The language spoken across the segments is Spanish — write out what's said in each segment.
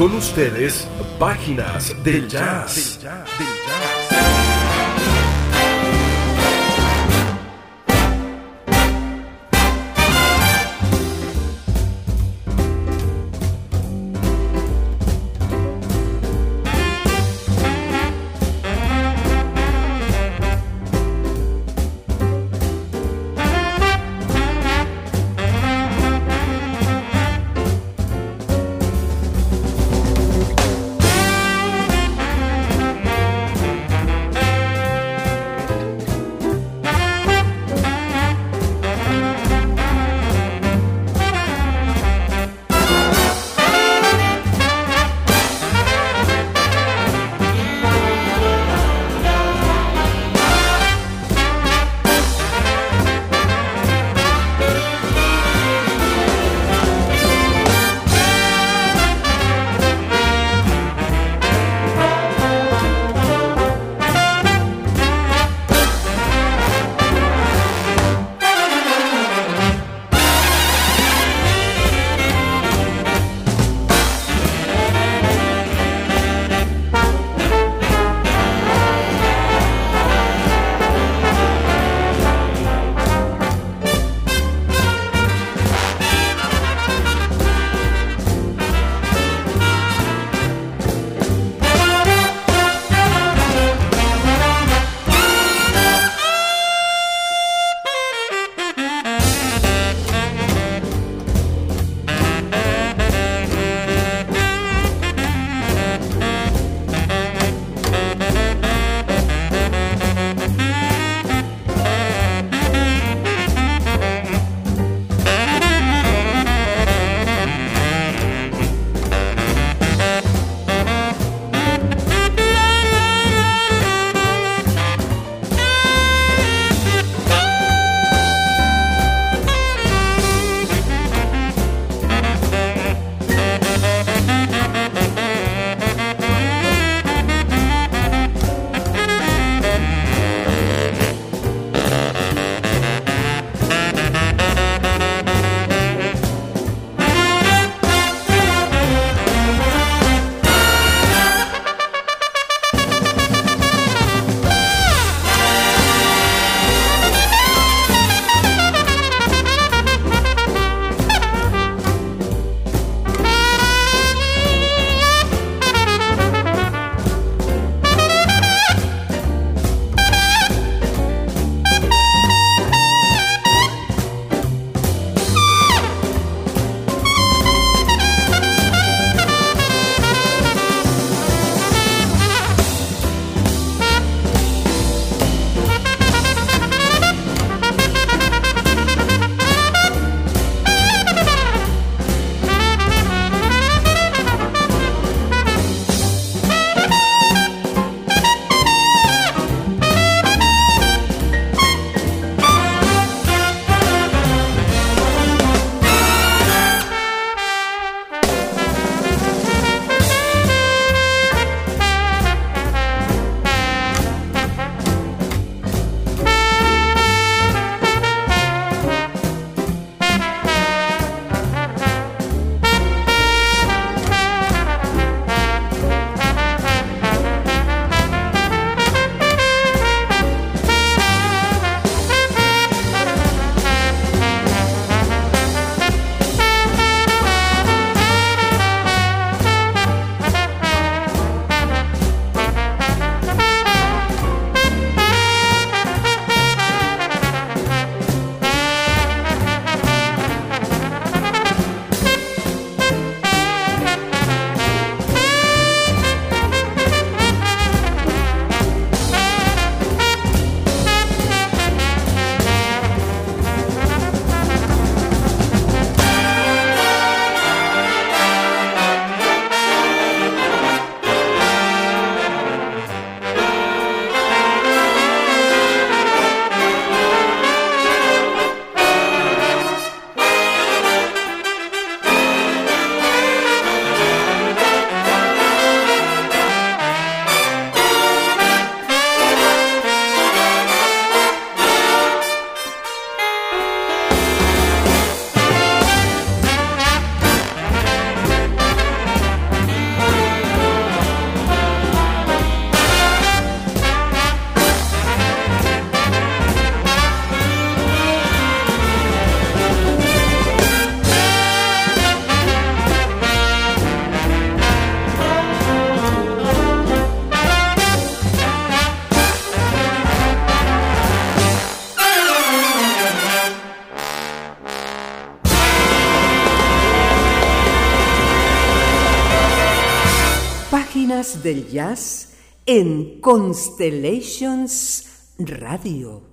Con ustedes, Páginas del Jazz. más del jazz en Constellations Radio.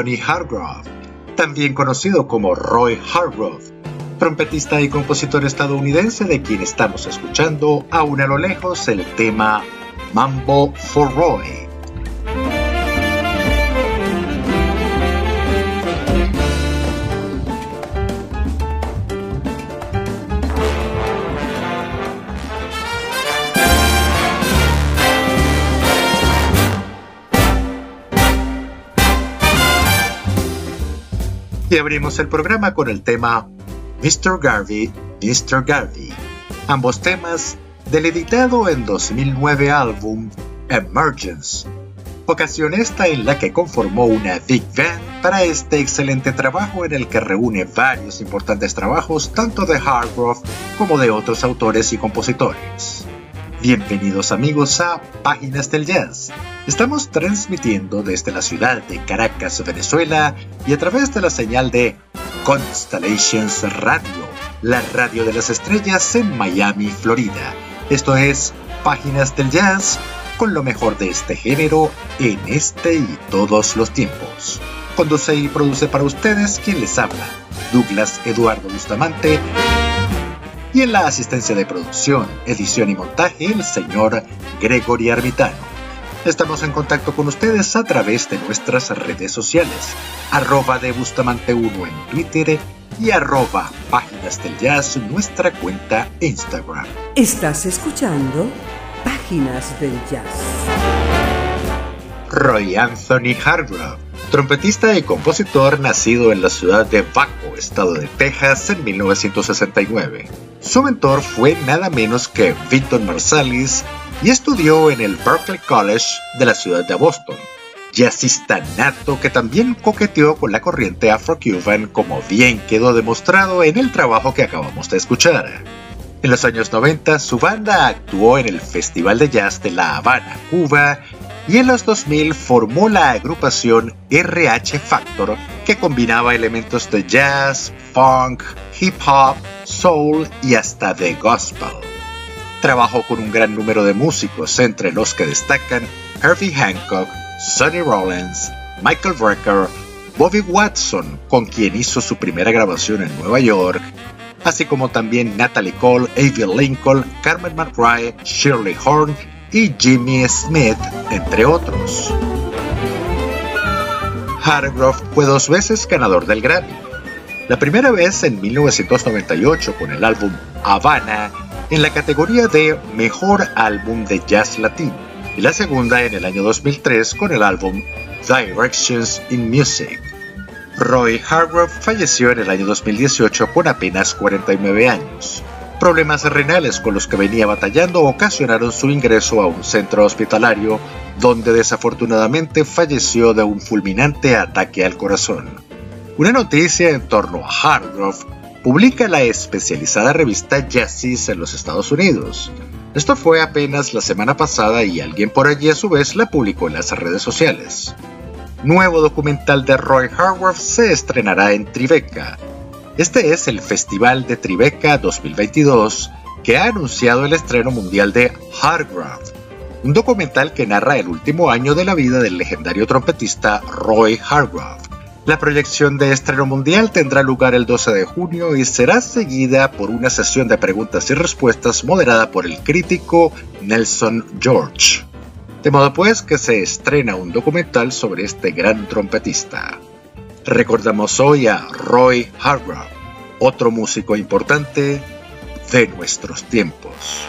Anthony Hargrove, también conocido como Roy Hargrove, trompetista y compositor estadounidense de quien estamos escuchando aún a lo lejos el tema Mambo for Roy. Y abrimos el programa con el tema Mr. Garvey, Mr. Garvey, ambos temas del editado en 2009 álbum Emergence, ocasión esta en la que conformó una Big Band para este excelente trabajo en el que reúne varios importantes trabajos tanto de Hargrove como de otros autores y compositores. Bienvenidos amigos a Páginas del Jazz. Estamos transmitiendo desde la ciudad de Caracas, Venezuela, y a través de la señal de Constellations Radio, la radio de las estrellas en Miami, Florida. Esto es Páginas del Jazz, con lo mejor de este género en este y todos los tiempos. Conduce y produce para ustedes quien les habla, Douglas Eduardo Bustamante y en la asistencia de producción, edición y montaje el señor Gregory Armitano. Estamos en contacto con ustedes a través de nuestras redes sociales, arroba de Bustamante 1 en Twitter y arroba Páginas del Jazz, nuestra cuenta Instagram. Estás escuchando Páginas del Jazz. Roy Anthony Hargrove trompetista y compositor nacido en la ciudad de Waco, estado de Texas, en 1969. Su mentor fue nada menos que Victor Marsalis y estudió en el Berklee College de la ciudad de Boston. Jazzista nato que también coqueteó con la corriente afro-cuban como bien quedó demostrado en el trabajo que acabamos de escuchar. En los años 90 su banda actuó en el Festival de Jazz de La Habana, Cuba, y en los 2000 formó la agrupación RH Factor que combinaba elementos de jazz, funk, hip hop, soul y hasta de gospel. Trabajó con un gran número de músicos, entre los que destacan Herbie Hancock, Sonny Rollins, Michael Brecker, Bobby Watson, con quien hizo su primera grabación en Nueva York, así como también Natalie Cole, Avi Lincoln, Carmen McRae, Shirley Horn y Jimmy Smith, entre otros. Hargrove fue dos veces ganador del Grammy. La primera vez en 1998 con el álbum Havana en la categoría de Mejor Álbum de Jazz Latino y la segunda en el año 2003 con el álbum Directions in Music. Roy Hargrove falleció en el año 2018 con apenas 49 años. Problemas renales con los que venía batallando ocasionaron su ingreso a un centro hospitalario, donde desafortunadamente falleció de un fulminante ataque al corazón. Una noticia en torno a Hardgrove publica la especializada revista Jazzis en los Estados Unidos. Esto fue apenas la semana pasada y alguien por allí a su vez la publicó en las redes sociales. Nuevo documental de Roy Hargrove se estrenará en Tribeca, este es el Festival de Tribeca 2022 que ha anunciado el estreno mundial de Hargrove, un documental que narra el último año de la vida del legendario trompetista Roy Hargrove. La proyección de estreno mundial tendrá lugar el 12 de junio y será seguida por una sesión de preguntas y respuestas moderada por el crítico Nelson George. De modo pues que se estrena un documental sobre este gran trompetista. Recordamos hoy a Roy Hargrove, otro músico importante de nuestros tiempos.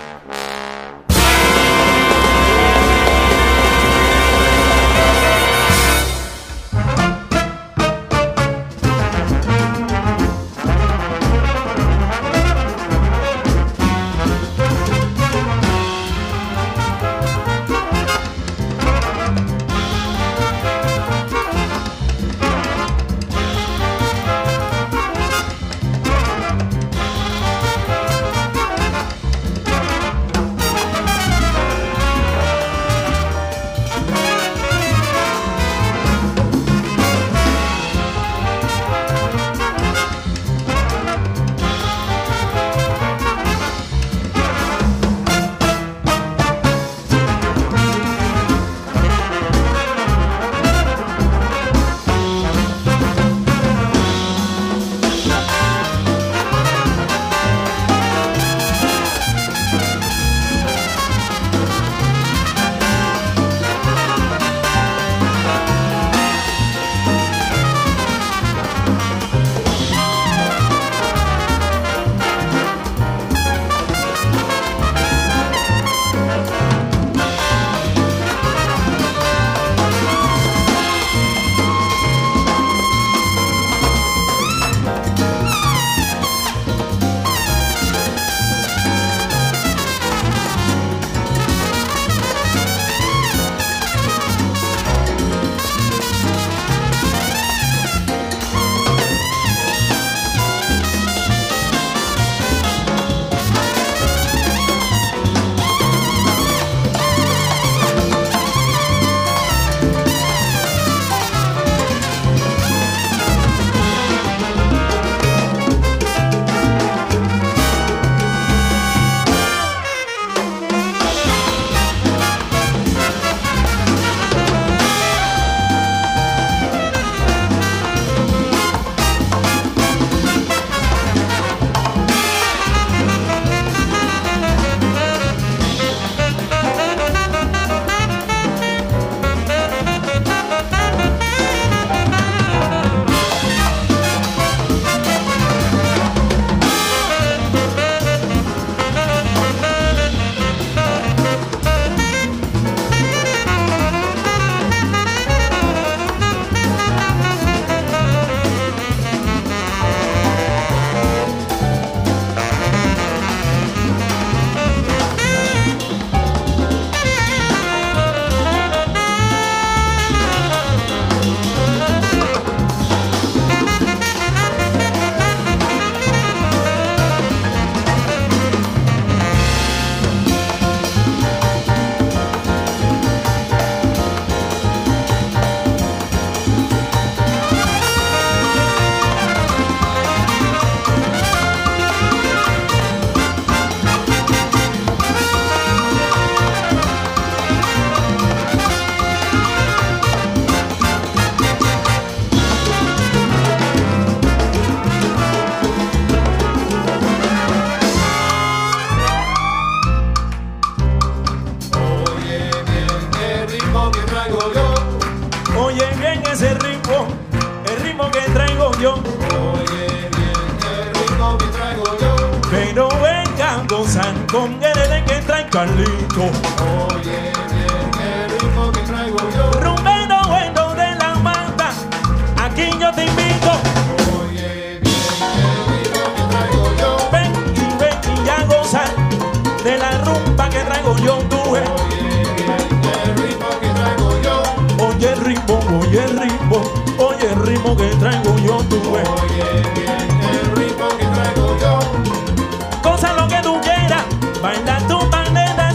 Quieras, baila tu manera,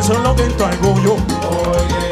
eso es lo que. Oye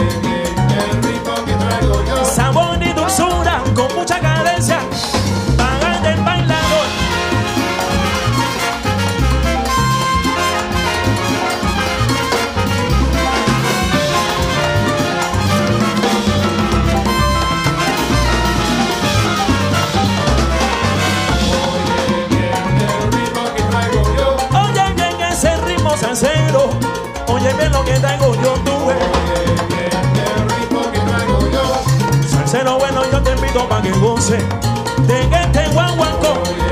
invito para que goce de este guaguancó.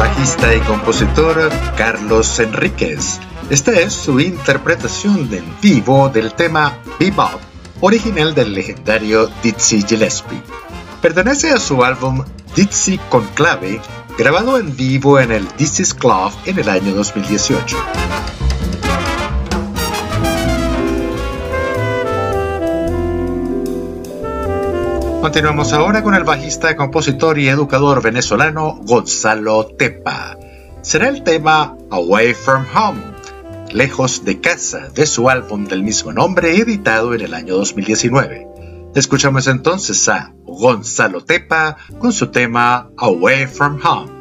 Bajista y compositor Carlos Enríquez. Esta es su interpretación en vivo del tema Bebop, original del legendario Dizzy Gillespie. Pertenece a su álbum Dizzy Conclave, grabado en vivo en el Dizzy's Club en el año 2018. Continuamos ahora con el bajista, compositor y educador venezolano Gonzalo Tepa. Será el tema Away from Home, lejos de casa, de su álbum del mismo nombre editado en el año 2019. Escuchamos entonces a Gonzalo Tepa con su tema Away from Home.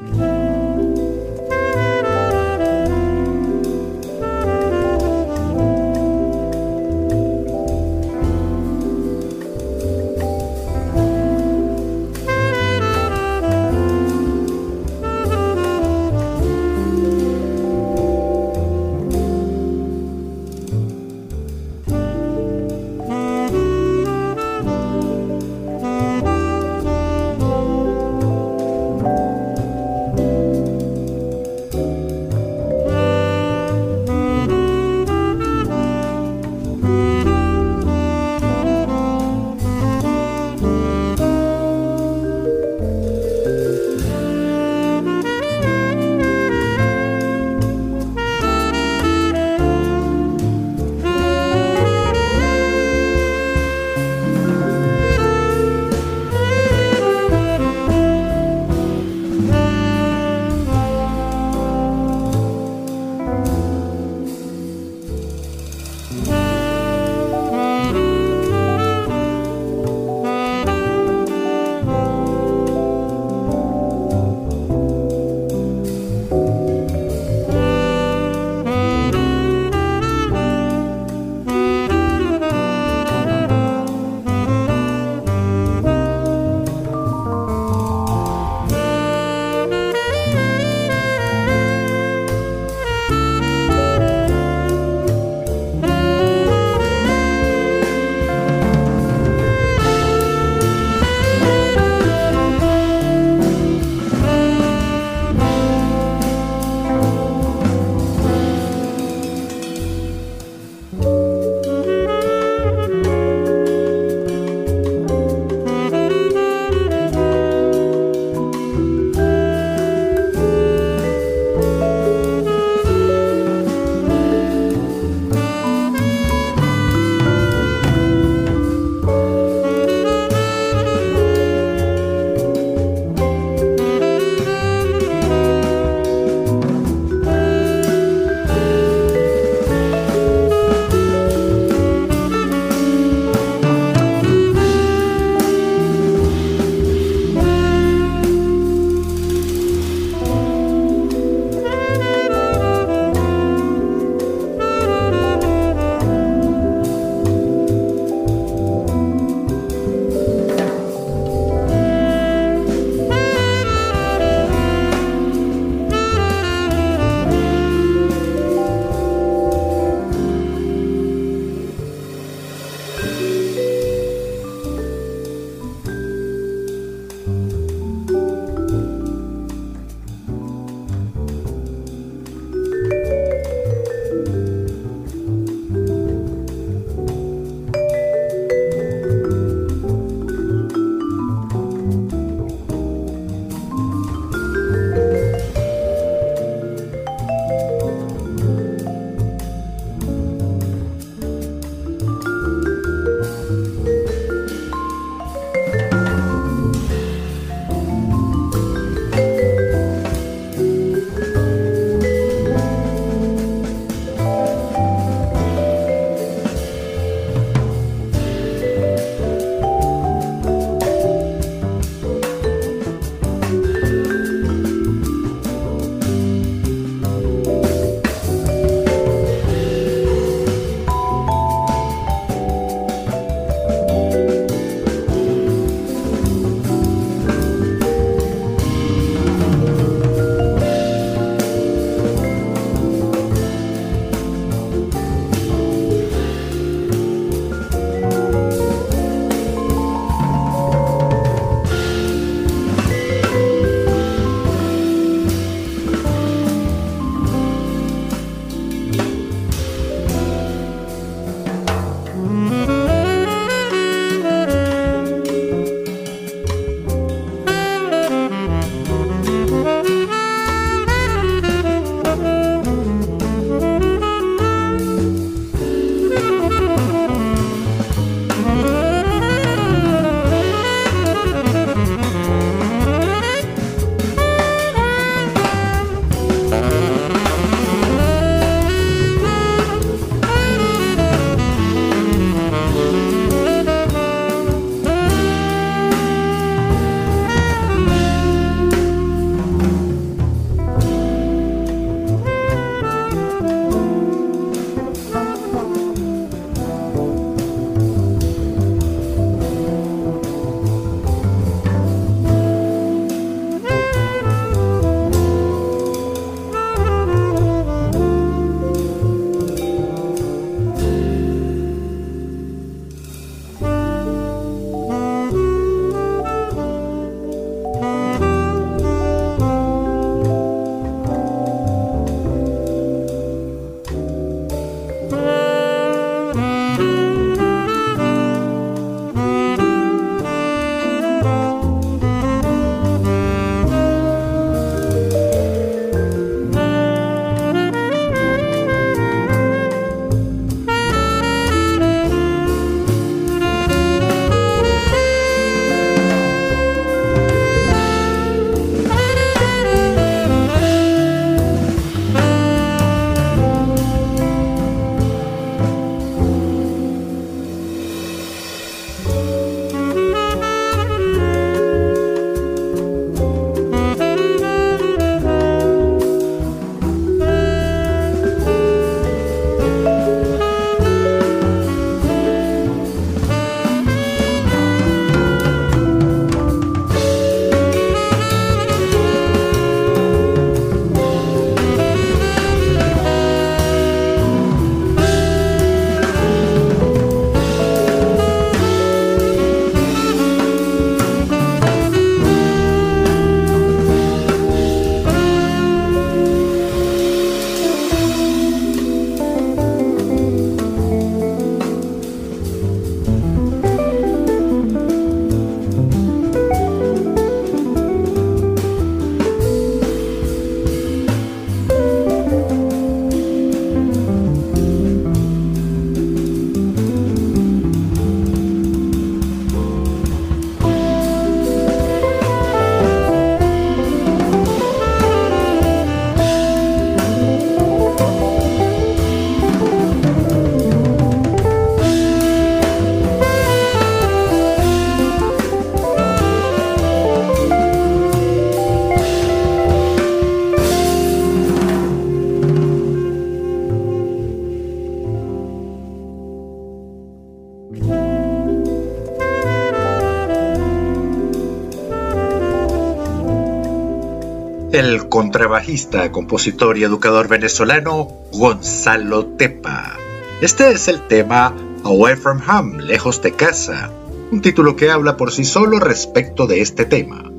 El contrabajista, compositor y educador venezolano Gonzalo Tepa. Este es el tema Away from Home, lejos de casa, un título que habla por sí solo respecto de este tema.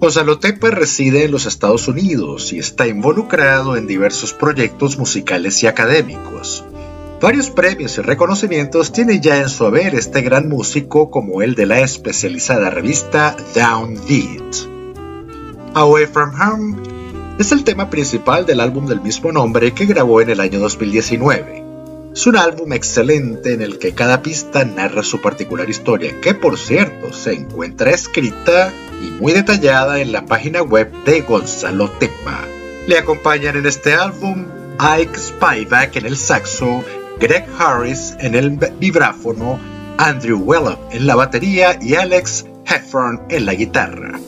Gonzalo Tepa reside en los Estados Unidos y está involucrado en diversos proyectos musicales y académicos. Varios premios y reconocimientos tiene ya en su haber este gran músico como el de la especializada revista Downbeat. Away from Home es el tema principal del álbum del mismo nombre que grabó en el año 2019. Es un álbum excelente en el que cada pista narra su particular historia, que por cierto se encuentra escrita y muy detallada en la página web de Gonzalo Tepa. Le acompañan en este álbum Ike Spivak en el saxo, Greg Harris en el vibráfono, Andrew Wellop en la batería y Alex Heffron en la guitarra.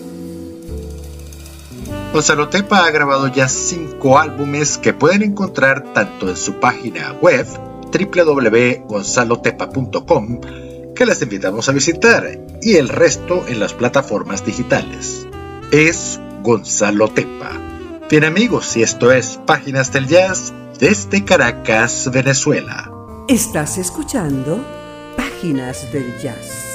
Gonzalo Tepa ha grabado ya cinco álbumes que pueden encontrar tanto en su página web www.gonzalotepa.com que les invitamos a visitar y el resto en las plataformas digitales. Es Gonzalo Tepa. Bien amigos, y esto es Páginas del Jazz desde Caracas, Venezuela. Estás escuchando Páginas del Jazz.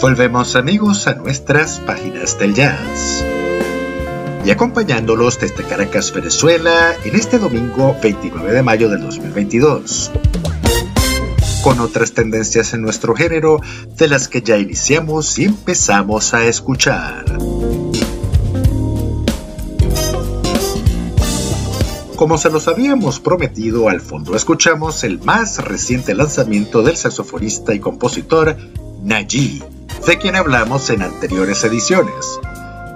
Volvemos amigos a nuestras páginas del jazz. Y acompañándolos desde Caracas, Venezuela, en este domingo 29 de mayo del 2022. Con otras tendencias en nuestro género de las que ya iniciamos y empezamos a escuchar. Como se los habíamos prometido, al fondo escuchamos el más reciente lanzamiento del saxofonista y compositor Naji de quien hablamos en anteriores ediciones.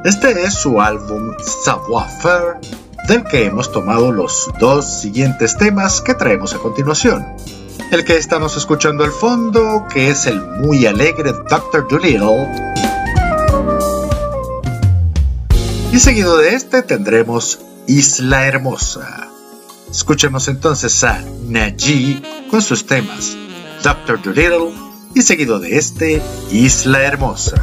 Este es su álbum Savoir-faire, del que hemos tomado los dos siguientes temas que traemos a continuación. El que estamos escuchando al fondo, que es el muy alegre Dr. Dolittle. Y seguido de este tendremos Isla Hermosa. Escuchemos entonces a Naji con sus temas Dr. Dolittle y seguido de este, Isla Hermosa.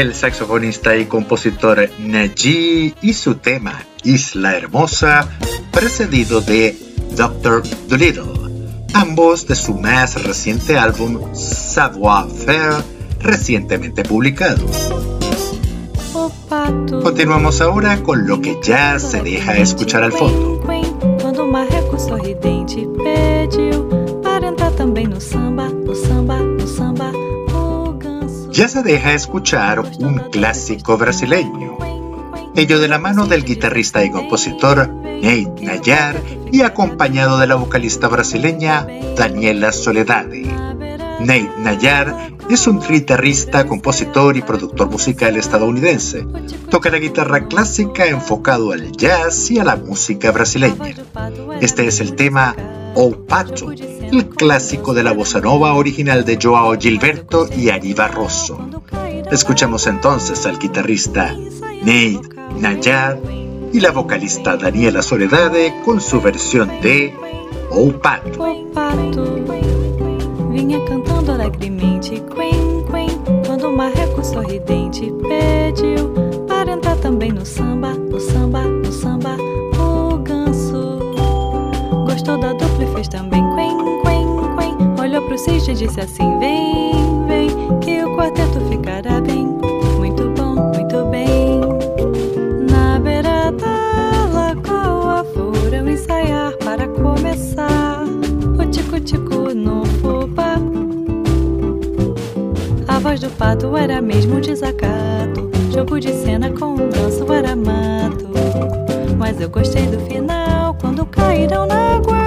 El saxofonista y compositor Naji y su tema Isla Hermosa, precedido de Dr. Dolittle, ambos de su más reciente álbum Savoir-faire, recientemente publicado. Continuamos ahora con lo que ya se deja escuchar al fondo. Deja escuchar un clásico brasileño, ello de la mano del guitarrista y compositor Nate Nayar y acompañado de la vocalista brasileña Daniela Soledade. Nate Nayar es un guitarrista, compositor y productor musical estadounidense. Toca la guitarra clásica enfocado al jazz y a la música brasileña. Este es el tema O Pato, el clásico de la bossa nova original de Joao Gilberto y Ari Barroso. Escuchamos entonces al guitarrista Nate Nayar y la vocalista Daniela Soledade con su versión de O Pato. O pato vinha cantando alegremente, quen, quen, marreco sorridente pediu para entrar também no samba, e disse assim, vem, vem, que o quarteto ficará bem, muito bom, muito bem. Na beira da lagoa foram ensaiar para começar o tico-tico no fubá. A voz do pato era mesmo um desacato. Jogo de cena com um ganso era mato. Mas eu gostei do final quando caíram na água.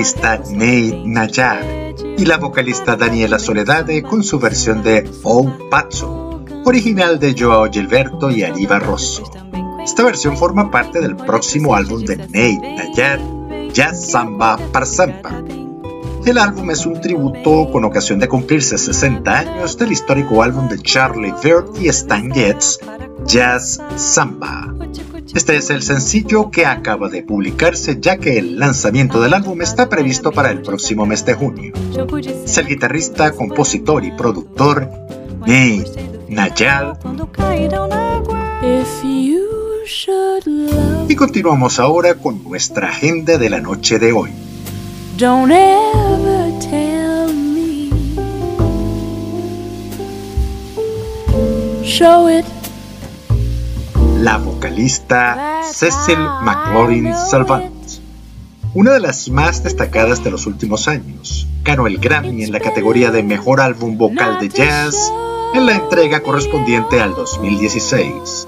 Guitarrista Nate Nayar y la vocalista Daniela Soledade con su versión de O Pazzo, original de Joao Gilberto y Ari Barroso. Esta versión forma parte del próximo álbum de Nate Nayar, Jazz Samba para Sampa. El álbum es un tributo con ocasión de cumplirse 60 años del histórico álbum de Charlie Bird y Stan Getz, Jazz Samba. Este es el sencillo que acaba de publicarse ya que el lanzamiento del álbum está previsto para el próximo mes de junio. De Es el guitarrista, compositor y productor Nate Nayar Quando caíram na água. If you should love. Y continuamos ahora con nuestra agenda de la noche de hoy. Don't ever tell me. Show it. La vocalista Cecil McLaurin Salvant, una de las más destacadas de los últimos años, ganó el Grammy en la categoría de Mejor Álbum Vocal de Jazz en la entrega correspondiente al 2016.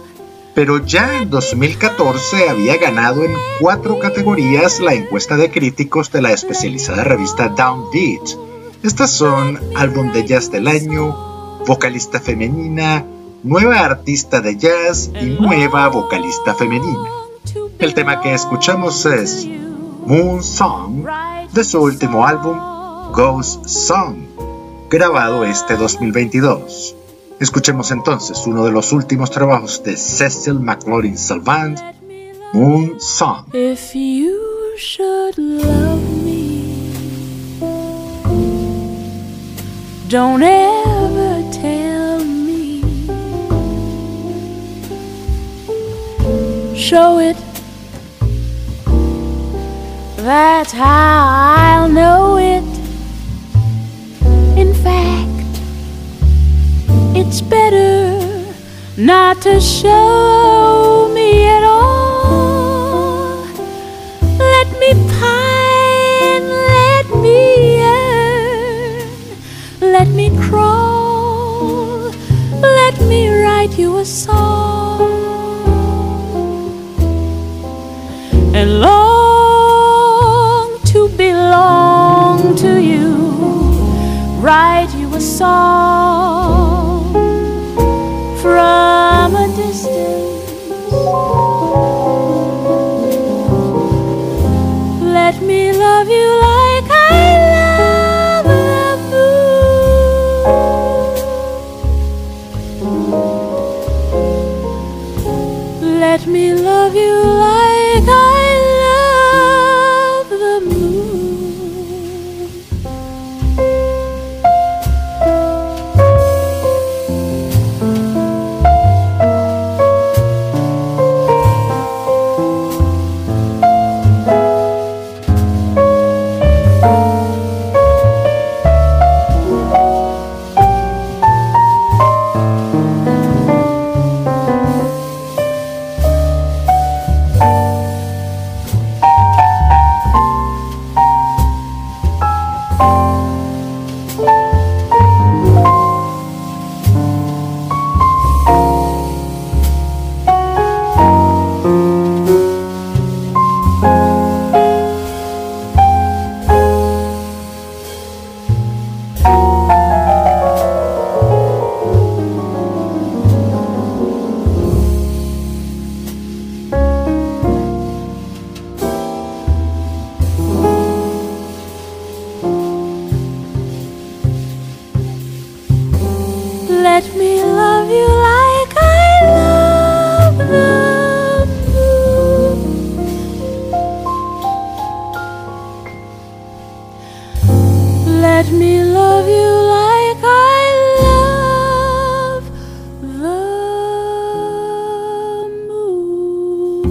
Pero ya en 2014 había ganado en cuatro categorías la encuesta de críticos de la especializada revista Downbeat. Estas son Álbum de Jazz del Año, Vocalista Femenina, Nueva Artista de Jazz y Nueva Vocalista Femenina. El tema que escuchamos es Moon Song de su último álbum Ghost Song, grabado este 2022. Escuchemos entonces uno de los últimos trabajos de Cecil McLaurin Salvant, Moon Song. If you should love me, don't Show it. That's how I'll know it. In fact, it's better not to show me at all. Let me pine, let me yearn, let me crawl, let me write you a song saw Let me love you like I love the moon.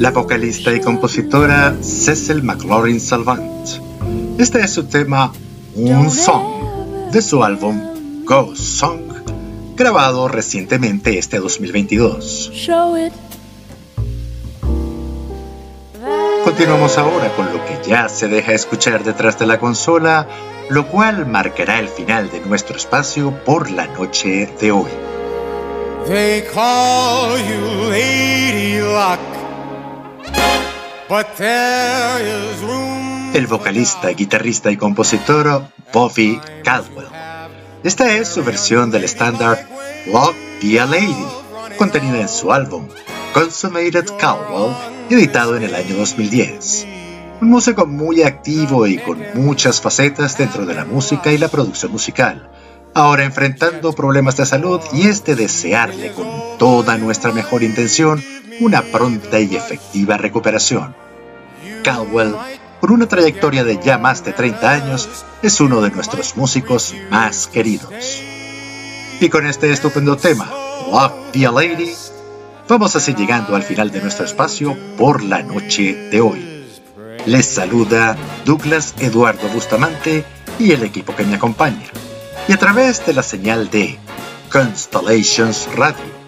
La vocalista y compositora Cecil McLaurin Salvant. Este es su tema Un Song de su álbum Ghost Song, grabado recientemente este 2022. show it. Continuamos ahora con lo que ya se deja escuchar detrás de la consola, lo cual marcará el final de nuestro espacio por la noche de hoy. They call you Lady Luck, but there is room. El vocalista, guitarrista y compositor Bobby Caldwell. Esta es su versión del estándar Walk Be Lady, contenida en su álbum Consummated Caldwell, editado en el año 2010. Un músico muy activo y con muchas facetas dentro de la música y la producción musical, ahora enfrentando problemas de salud y es de desearle con toda nuestra mejor intención una pronta y efectiva recuperación. Caldwell, con una trayectoria de ya más de 30 años, es uno de nuestros músicos más queridos. Y con este estupendo tema, Love Be Lady, vamos así llegando al final de nuestro espacio por la noche de hoy. Les saluda Douglas Eduardo Bustamante y el equipo que me acompaña. Y a través de la señal de Constellations Radio,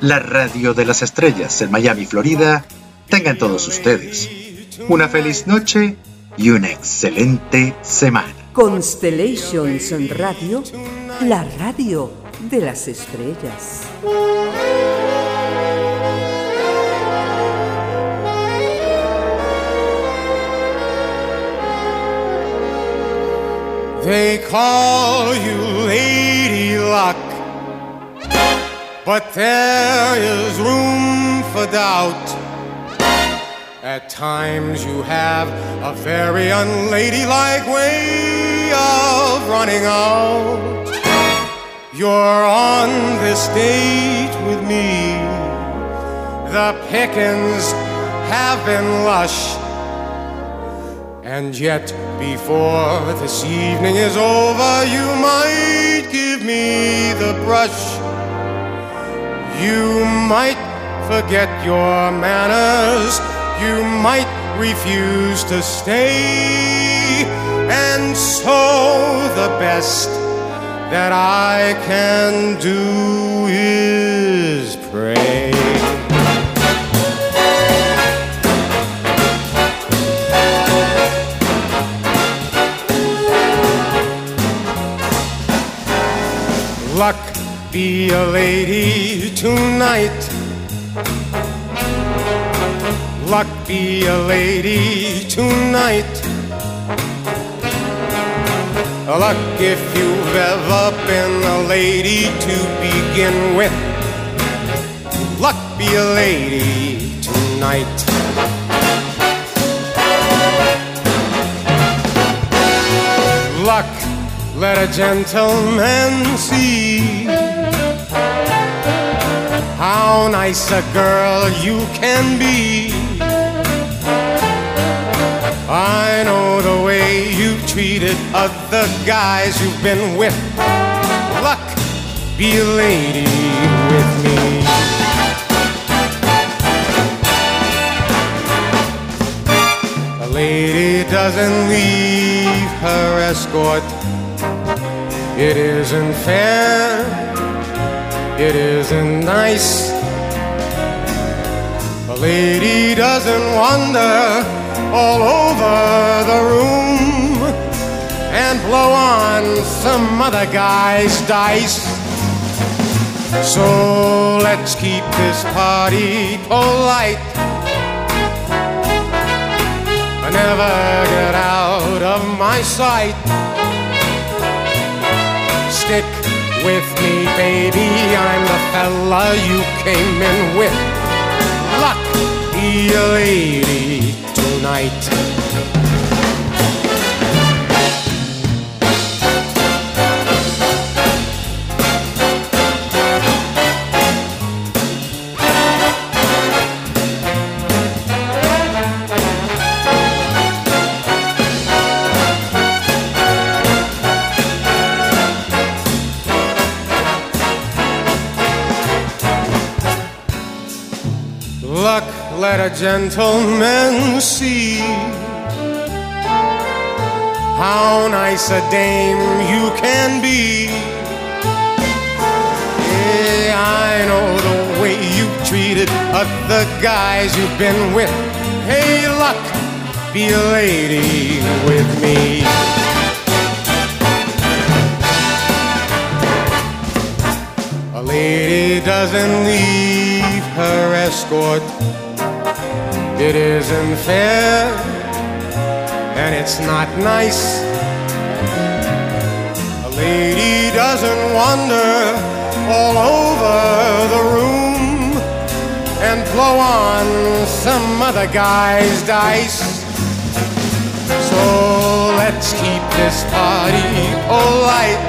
la radio de las estrellas en Miami, Florida, tengan todos ustedes una feliz noche y una excelente semana. Constellations Radio, la radio de las estrellas. They call you Lady Luck, but there is room for doubt. At times you have a very unladylike way of running out. You're on this date with me. The pickings have been lush. And yet, before this evening is over, you might give me the brush. You might forget your manners. You might refuse to stay. And so, the best that I can do is pray. Luck be a lady tonight. Luck be a lady tonight. Luck if you've ever been a lady to begin with. Luck be a lady tonight. Luck, let a gentleman see how nice a girl you can be. I know the way you've treated other guys you've been with. Luck, be a lady with me. A lady doesn't leave her escort. It isn't fair. It isn't nice. A lady doesn't wander all over the room and blow on some other guy's dice. So let's keep this party polite. Never get out of my sight. Stick with me, baby. I'm the fella you came in with. Luck be a lady tonight. Gentleman see how nice a dame you can be. Yeah, I know the way you've treated other guys you've been with. Hey, luck, be a lady with me. A lady doesn't leave her escort. It isn't fair, and it's not nice. A lady doesn't wander all over the room and blow on some other guy's dice. So let's keep this party polite.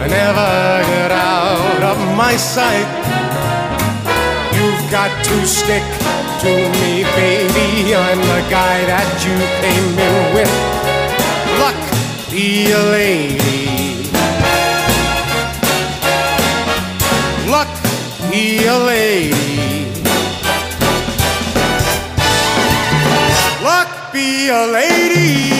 I never get out of my sight. You've got to stick to me, baby. I'm the guy that you came in with. Luck be a lady. Luck be a lady. Luck be a lady.